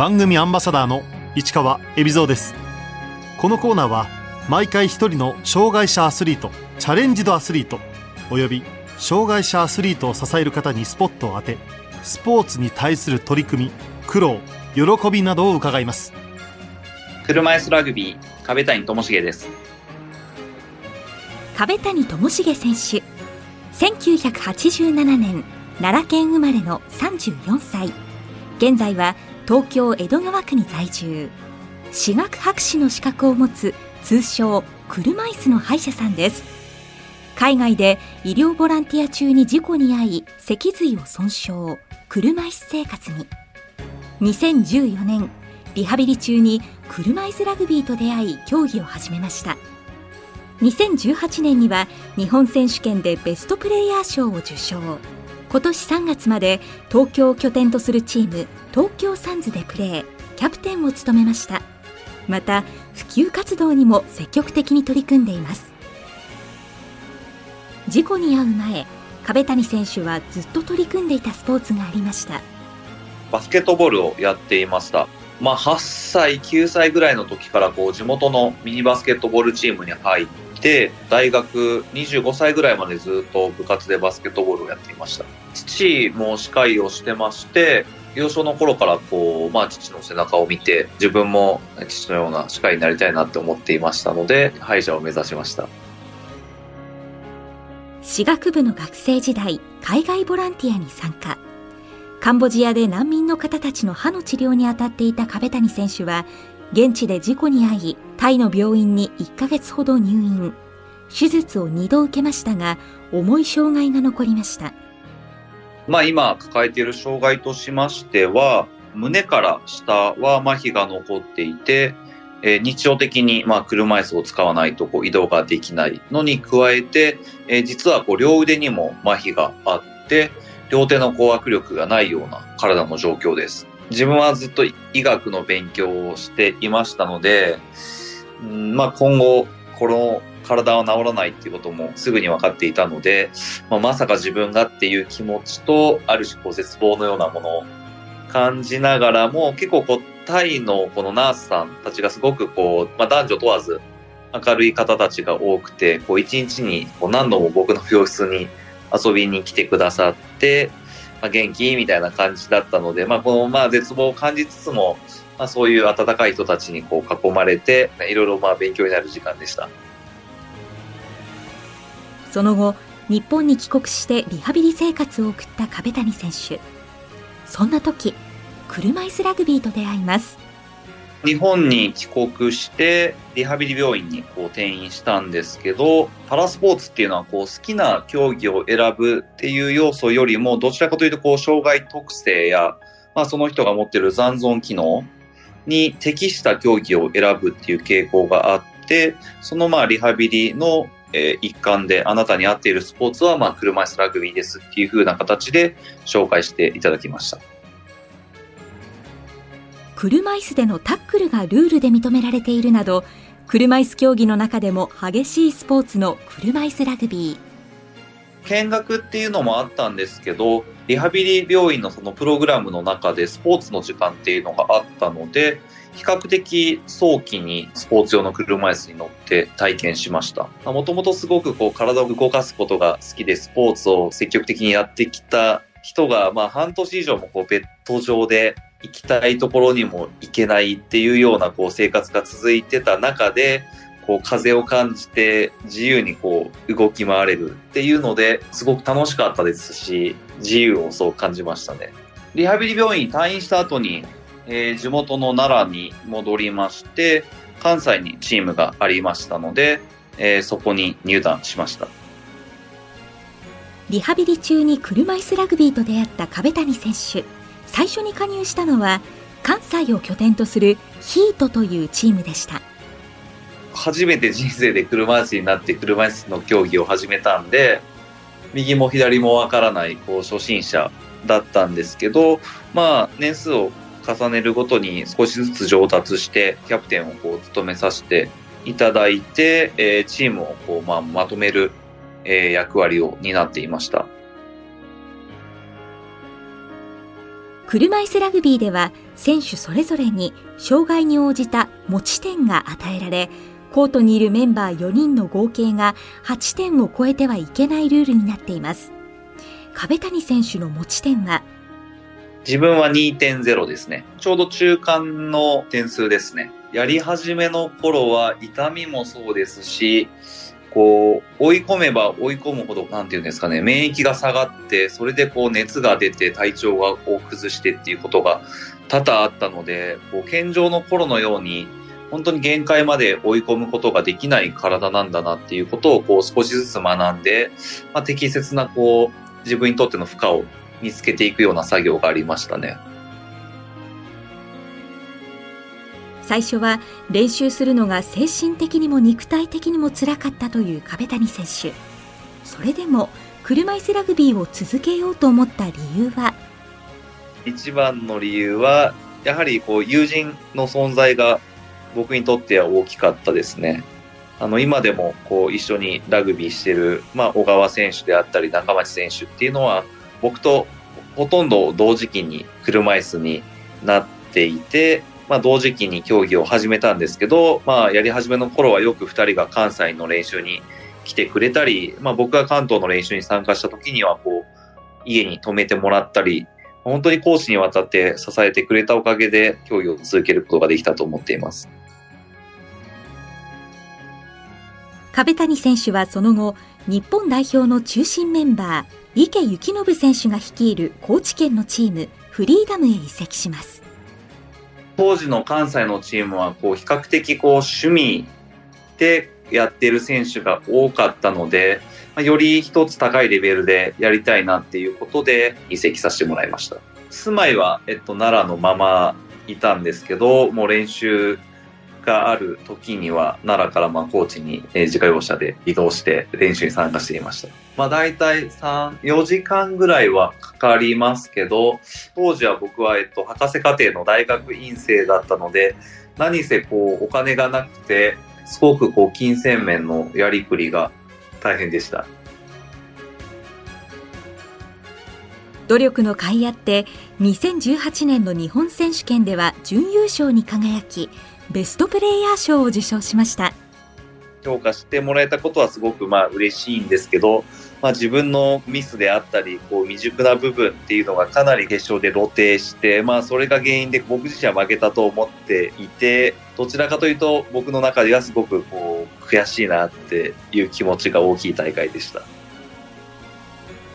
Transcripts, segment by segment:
番組アンバサダーの市川恵比蔵です。このコーナーは毎回一人の障害者アスリートチャレンジドアスリートおよび障害者アスリートを支える方にスポットを当てスポーツに対する取り組み苦労喜びなどを伺います。車椅子ラグビー壁谷智重です。壁谷智重選手1987年奈良県生まれの34歳。現在は東京江戸川区に在住。私学博士の資格を持つ通称車椅子の歯医者さんです。海外で医療ボランティア中に事故に遭い脊髄を損傷。車椅子生活に。2014年リハビリ中に車椅子ラグビーと出会い競技を始めました。2018年には日本選手権でベストプレイヤー賞を受賞。今年3月まで東京を拠点とするチーム東京サンズでプレーキャプテンを務めました。また普及活動にも積極的に取り組んでいます。事故に遭う前壁谷選手はずっと取り組んでいたスポーツがありました。バスケットボールをやっていました。まあ、8歳、9歳ぐらいの時からこう地元のミニバスケットボールチームに入って、大学25歳ぐらいまでずっと部活でバスケットボールをやっていました。父も司会をしてまして、幼少の頃からこう、まあ、父の背中を見て、自分も父のような司会になりたいなって思っていましたので、歯医者を目指しました。私学部の学生時代、海外ボランティアに参加。カンボジアで難民の方たちの歯の治療に当たっていた壁谷選手は、現地で事故に遭い、タイの病院に1ヶ月ほど入院。手術を2度受けましたが、重い障害が残りました。まあ今抱えている障害としましては、胸から下は麻痺が残っていて、えー、日常的にまあ車椅子を使わないとこう移動ができないのに加えて、えー、実はこう両腕にも麻痺があって、両手のこう握力がないような体の状況です。自分はずっと医学の勉強をしていましたので、まあ、今後、この体は治らないっていうこともすぐに分かっていたので、まあ、まさか自分がっていう気持ちと、ある種こう絶望のようなものを感じながらも、結構こう、タイのこのナースさんたちがすごくこう、まあ、男女問わず明るい方たちが多くて、こう一日にこう何度も僕の病室に遊びに来てくださって、まあ、元気？みたいな感じだったので、まあ、このまあ絶望を感じつつも、まあ、そういう温かい人たちにこう囲まれて、いろいろまあ勉強になる時間でした。その後、日本に帰国してリハビリ生活を送った壁谷選手。そんな時、車椅子ラグビーと出会います。日本に帰国してリハビリ病院にこう転院したんですけどパラスポーツっていうのはこう好きな競技を選ぶっていう要素よりもどちらかというとこう障害特性や、まあ、その人が持っている残存機能に適した競技を選ぶっていう傾向があってそのまあリハビリの一環であなたに合っているスポーツはまあ車椅子ラグビーですっていう風な形で紹介していただきました。車椅子でのタックルがルールで認められているなど車椅子競技の中でも激しいスポーツの車椅子ラグビー見学っていうのもあったんですけどリハビリ病院のそのプログラムの中でスポーツの時間っていうのがあったので比較的早期にスポーツ用の車椅子に乗って体験しました。もともとすごくこう体を動かすことが好きでスポーツを積極的にやってきた人がまあ半年以上もこうベッド上で行きたいところにも行けないっていうようなこう生活が続いてた中で、こう風を感じて自由にこう動き回れるっていうのですごく楽しかったですし、自由をそう感じましたね。リハビリ病院退院した後に、えー、地元の奈良に戻りまして、関西にチームがありましたので、えー、そこに入団しました。リハビリ中に車椅子ラグビーと出会った壁谷選手。最初に加入したのは関西を拠点とするヒートというチームでした初めて人生で車椅子になって車椅子の競技を始めたんで右も左もわからないこう初心者だったんですけどまあ年数を重ねるごとに少しずつ上達してキャプテンをこう務めさせていただいて、えー、チームをこう、まあ、まとめる、えー、役割を担っていました。車椅子ラグビーでは選手それぞれに障害に応じた持ち点が与えられコートにいるメンバー4人の合計が8点を超えてはいけないルールになっています壁谷選手の持ち点は？自分は2.0ですね。ちょうど中間の点数ですね。やり始めの頃は痛みもそうですし、こう、追い込めば追い込むほど、なんていうんですかね、免疫が下がって、それでこう熱が出て体調がこう崩してっていうことが多々あったので、こう、健常の頃のように、本当に限界まで追い込むことができない体なんだなっていうことをこう少しずつ学んで、まあ、適切なこう自分にとっての負荷を見つけていくような作業がありましたね。最初は練習するのが精神的にも肉体的にもつらかったという壁谷選手それでも車椅子ラグビーを続けようと思った理由は？一番の理由はやはりこう友人の存在が僕にとっては大きかったですね。あの今でもこう一緒にラグビーしてる、まあ、小川選手であったり中町選手っていうのは僕とほとんど同時期に車椅子になっていて、まあ、同時期に競技を始めたんですけど、まあ、やり始めの頃はよく2人が関西の練習に来てくれたり、まあ、僕が関東の練習に参加した時にはこう家に泊めてもらったり本当に講師にわたって支えてくれたおかげで競技を続けることができたと思っています。壁谷選手はその後日本代表の中心メンバー池幸信選手が率いる高知県のチームフリーダムへ移籍します当時の関西のチームはこう比較的こう趣味でやってる選手が多かったので、まより一つ高いレベルでやりたいなっていうことで移籍させてもらいました。住まいは、えっと、奈良のままいたんですけど、もう練習がある時には奈良からまあ高知に自家用車で移動して練習に参加していました。まあ大体3、4時間ぐらいはかかりますけど、当時は僕はえっと博士課程の大学院生だったので、何せこうお金がなくて、すごくこう金銭面のやりくりが大変でした。努力の甲斐あって2018年の日本選手権では準優勝に輝きベストプレイヤー賞を受賞しました評価してもらえたことはすごくまあ嬉しいんですけど、まあ、自分のミスであったりこう未熟な部分っていうのがかなり決勝で露呈して、まあ、それが原因で僕自身は負けたと思っていてどちらかというと僕の中ではすごくこう悔しいなっていう気持ちが大きい大会でした。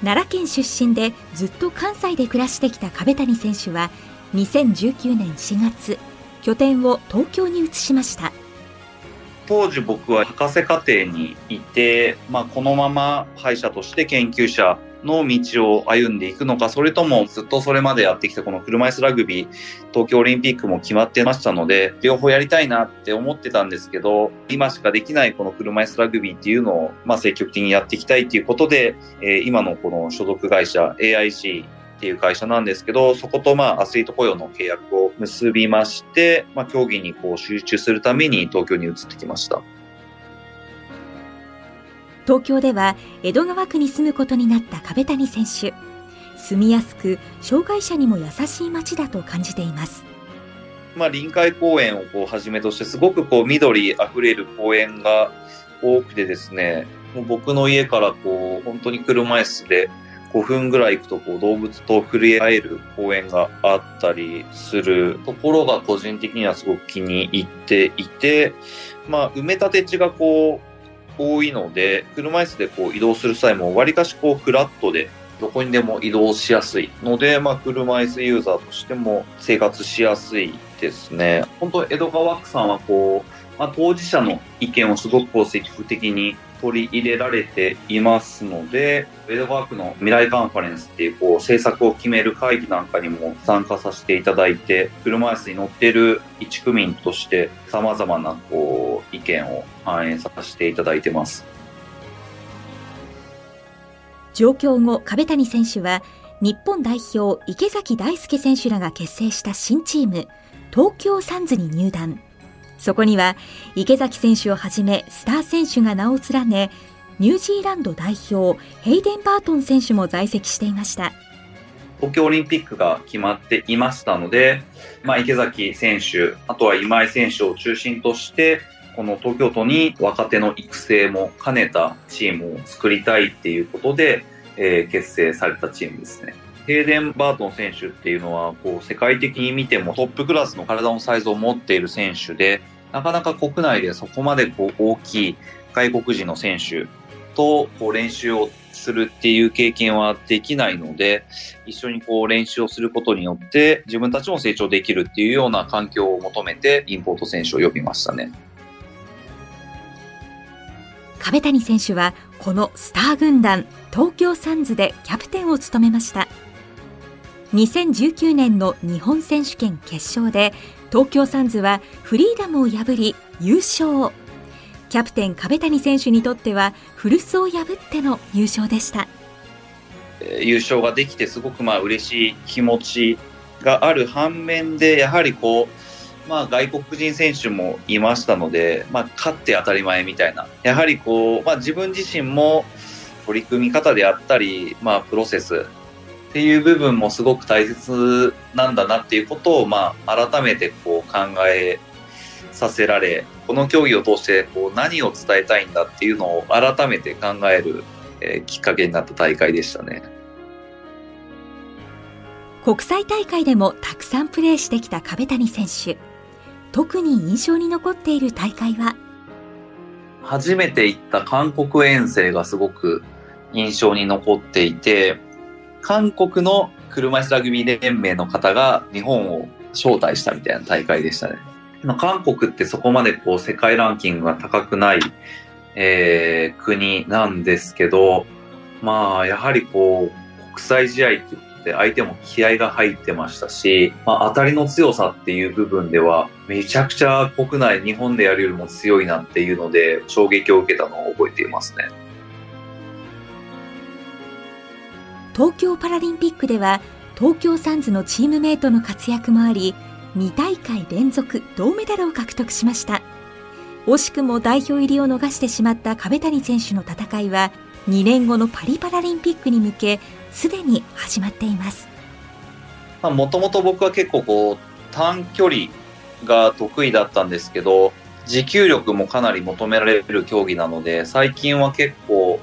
奈良県出身でずっと関西で暮らしてきた壁谷選手は2019年4月拠点を東京に移しました。当時僕は博士課程にいて、まあ、このまま歯医者として研究者の道を歩んでいくのか、それともずっとそれまでやってきたこの車椅子ラグビー、東京オリンピックも決まってましたので、両方やりたいなって思ってたんですけど、今しかできないこの車椅子ラグビーっていうのを、まあ、積極的にやっていきたいっていうことで、えー、今のこの所属会社 AIC っていう会社なんですけど、そことまあアスリート雇用の契約を結びまして、まあ競技にこう集中するために東京に移ってきました。東京では江戸川区に住むことになった壁谷選手。住みやすく、障害者にも優しい街だと感じています。まあ臨海公園をこうはじめとして、すごくこう緑あふれる公園が多くてですね、もう僕の家からこう本当に車椅子で5分ぐらい行くとこう動物と触れ合える公園があったりするところが個人的にはすごく気に入っていて、まあ、埋め立て地がこう多いので、車椅子でこう移動する際もわりかしこうフラットでどこにでも移動しやすいので、まあ、車椅子ユーザーとしても生活しやすいですね。本当江戸川区さんはこう、まあ、当事者の意見をすごくこう積極的に取り入れられていますので、ウェドワークの未来カンファレンスっていうこう政策を決める会議なんかにも参加させていただいて、車椅子に乗っている一区民として様々なこう意見を反映させていただいてます。上京後、壁谷選手は日本代表池崎大輔選手らが結成した新チーム、東京サンズに入団。そこには池崎選手をはじめスター選手が名を連ねニュージーランド代表ヘイデン・バートン選手も在籍していました東京オリンピックが決まっていましたので、まあ、池崎選手、あとは今井選手を中心として、この東京都に若手の育成も兼ねたチームを作りたいっていうことで、えー、結成されたチームですね。ヘイデン・バートン選手っていうのは、こう、世界的に見てもトップクラスの体のサイズを持っている選手で、なかなか国内でそこまでこう大きい外国人の選手とこう練習をするっていう経験はできないので、一緒にこう練習をすることによって自分たちも成長できるっていうような環境を求めてインポート選手を呼びましたね。壁谷選手はこのスター軍団東京サンズでキャプテンを務めました2019年の日本選手権決勝で東京サンズはフリーダムを破り優勝。キャプテン壁谷選手にとっては古巣を破っての優勝でした。優勝ができてすごくまあ嬉しい気持ちがある反面でやはりこうまあ、外国人選手もいましたので、まあ、勝って当たり前みたいな、やはりこう、まあ、自分自身も取り組み方であったり、まあ、プロセスっていう部分もすごく大切なんだなっていうことを、まあ、改めてこう考えさせられ、この競技を通してこう何を伝えたいんだっていうのを改めて考える、えー、きっかけになった大会でしたね。国際大会でもたくさんプレーしてきた壁谷選手。特に印象に残っている大会は？初めて行った韓国遠征がすごく印象に残っていて、韓国の車椅子ラグビー連盟の方が日本を招待したみたいな大会でしたね。韓国ってそこまでこう世界ランキングが高くない、えー、国なんですけど、まあやはりこう国際試合ってって相手も気合が入ってましたし、まあ、当たりの強さっていう部分ではめちゃくちゃ国内日本でやるよりも強いなっていうので衝撃を受けたのを覚えていますね。東京パラリンピックでは東京サンズのチームメイトの活躍もあり2大会連続銅メダルを獲得しました。惜しくも代表入りを逃してしまった壁谷選手の戦いは2年後のパリパラリンピックに向けすでに始まっています。もともと僕は結構こう短距離が得意だったんですけど持久力もかなり求められる競技なので最近は結構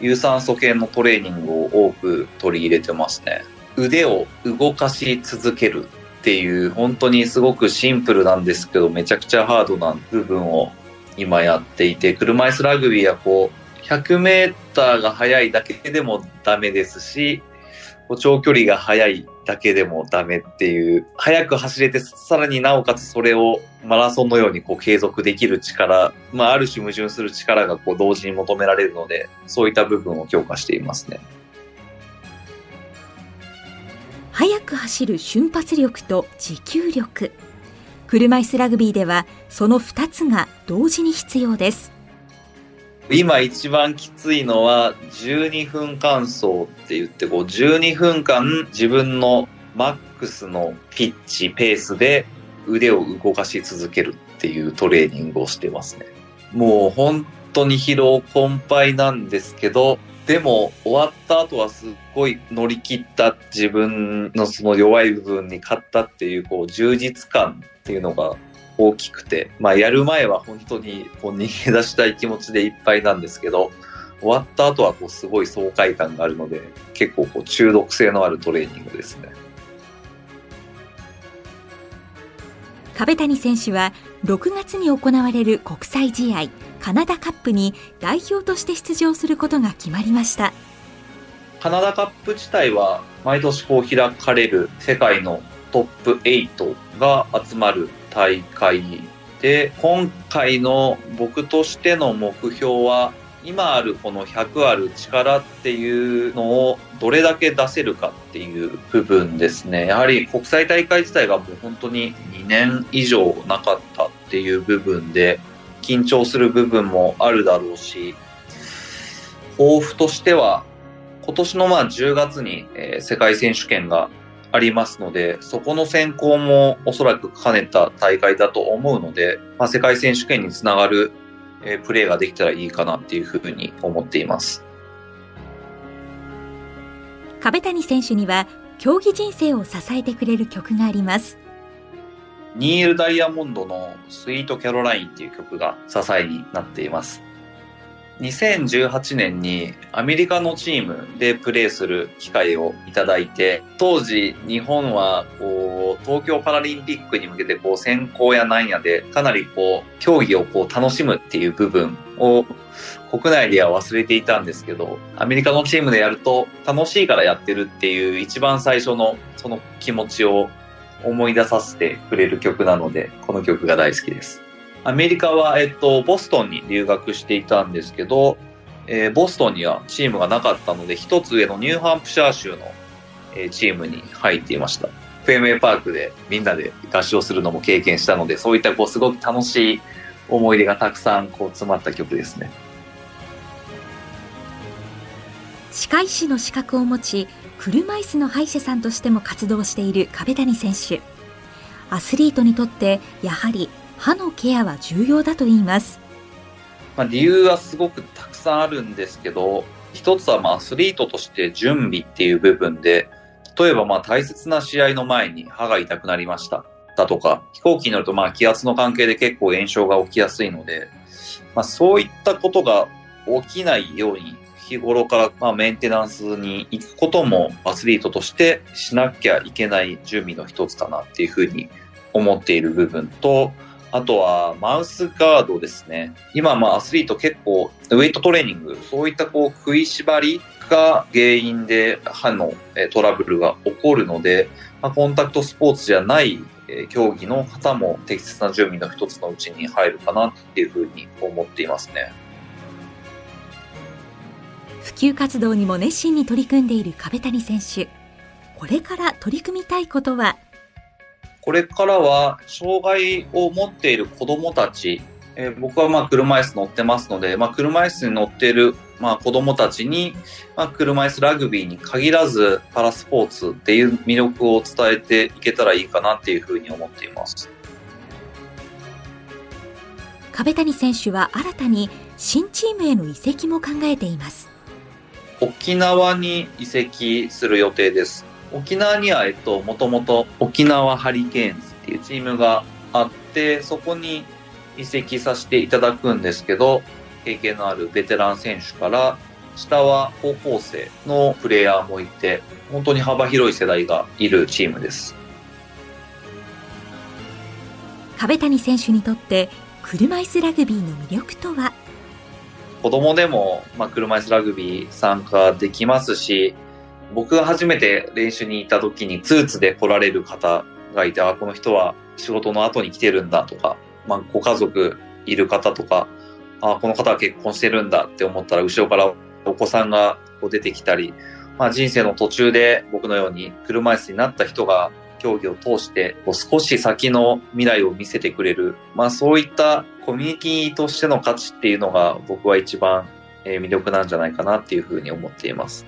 有酸素系のトレーニングを多く取り入れてますね。腕を動かし続けるっていう本当にすごくシンプルなんですけどめちゃくちゃハードな部分を今やっていて車椅子ラグビーはこう100メーターが速いだけでもダメですし、長距離が速いだけでもダメっていう、速く走れて、さらになおかつそれをマラソンのようにこう継続できる力、まあ、ある種矛盾する力がこう同時に求められるので、そういった部分を強化していますね。速く走る瞬発力と持久力。車椅子ラグビーではその2つが同時に必要です。今一番きついのは12分間走って言ってこう12分間自分のマックスのピッチペースで腕を動かし続けるっていうトレーニングをしてますね。もう本当に疲労困憊なんですけど、でも終わった後はすっごい乗り切った自分のその弱い部分に勝ったっていうこう充実感っていうのが大きくて、まあ、やる前は本当にこう逃げ出したい気持ちでいっぱいなんですけど、終わった後はこうすごい爽快感があるので、結構こう中毒性のあるトレーニングですね。壁谷選手は6月に行われる国際試合カナダカップに代表として出場することが決まりましたカナダカップ自体は毎年こう開かれる世界のトップ8が集まる大会で、今回の僕としての目標は、今あるこの100ある力っていうのをどれだけ出せるかっていう部分ですね。やはり国際大会自体がもう本当に2年以上なかったっていう部分で緊張する部分もあるだろうし、抱負としては今年のまあ10月に世界選手権がありますので、そこの選考もおそらく兼ねた大会だと思うので、まあ、世界選手権につながる、えプレーができたらいいかなっていうふうに思っています。壁谷選手には競技人生を支えてくれる曲がありますニール・ダイヤモンドのスイート・キャロラインっていう曲が支えになっています2018年にアメリカのチームでプレーする機会をいただいて、当時日本はこう東京パラリンピックに向けてこう選考やなんやでかなりこう競技をこう楽しむっていう部分を国内では忘れていたんですけど、アメリカのチームでやると楽しいからやってるっていう一番最初のその気持ちを思い出させてくれる曲なので、この曲が大好きです。アメリカは、えっと、ボストンに留学していたんですけど、えー、ボストンにはチームがなかったので、一つ上のニューハンプシャー州の、えー、チームに入っていました。フェンウェイパークでみんなで合唱するのも経験したので、そういったこうすごく楽しい思い出がたくさんこう詰まった曲ですね。歯科医師の資格を持ち、車椅子の歯医者さんとしても活動している壁谷選手。アスリートにとってやはり歯のケアは重要だと言います。まあ、理由はすごくたくさんあるんですけど、一つはまあアスリートとして準備っていう部分で、例えばまあ大切な試合の前に歯が痛くなりましただとか、飛行機に乗るとまあ気圧の関係で結構炎症が起きやすいので、まあ、そういったことが起きないように日頃からまメンテナンスに行くこともアスリートとしてしなきゃいけない準備の一つかなっていうふうに思っている部分と、あとはマウスガードですね。今、まあアスリート結構ウェイトトレーニング、そういったこう食いしばりが原因で歯のトラブルが起こるので、まあ、コンタクトスポーツじゃない競技の方も適切な準備の一つのうちに入るかなっていうふうに思っていますね。普及活動にも熱心に取り組んでいる壁谷選手。これから取り組みたいことはこれからは障害を持っている子供たち、えー、僕はまあ車椅子乗ってますので、まあ、車椅子に乗っているまあ子供たちに、まあ、車椅子ラグビーに限らずパラスポーツっていう魅力を伝えていけたらいいかなっていうふうに思っています。壁谷選手は新たに新チームへの移籍も考えています。沖縄に移籍する予定です。沖縄には、えっと、もともと沖縄ハリケーンズっていうチームがあって、そこに移籍させていただくんですけど、経験のあるベテラン選手から、下は高校生のプレイヤーもいて、本当に幅広い世代がいるチームです。壁谷選手にとって車椅子ラグビーの魅力とは？子供でも、まあ、車椅子ラグビー参加できますし、僕が初めて練習に行った時にスーツで来られる方がいて、あ、この人は仕事の後に来てるんだとか、まあ、ご家族いる方とか、あ、この方は結婚してるんだって思ったら、後ろからお子さんがこう出てきたり、まあ、人生の途中で僕のように車椅子になった人が競技を通してこう少し先の未来を見せてくれる、まあ、そういったコミュニティとしての価値っていうのが僕は一番魅力なんじゃないかなっていうふうに思っています。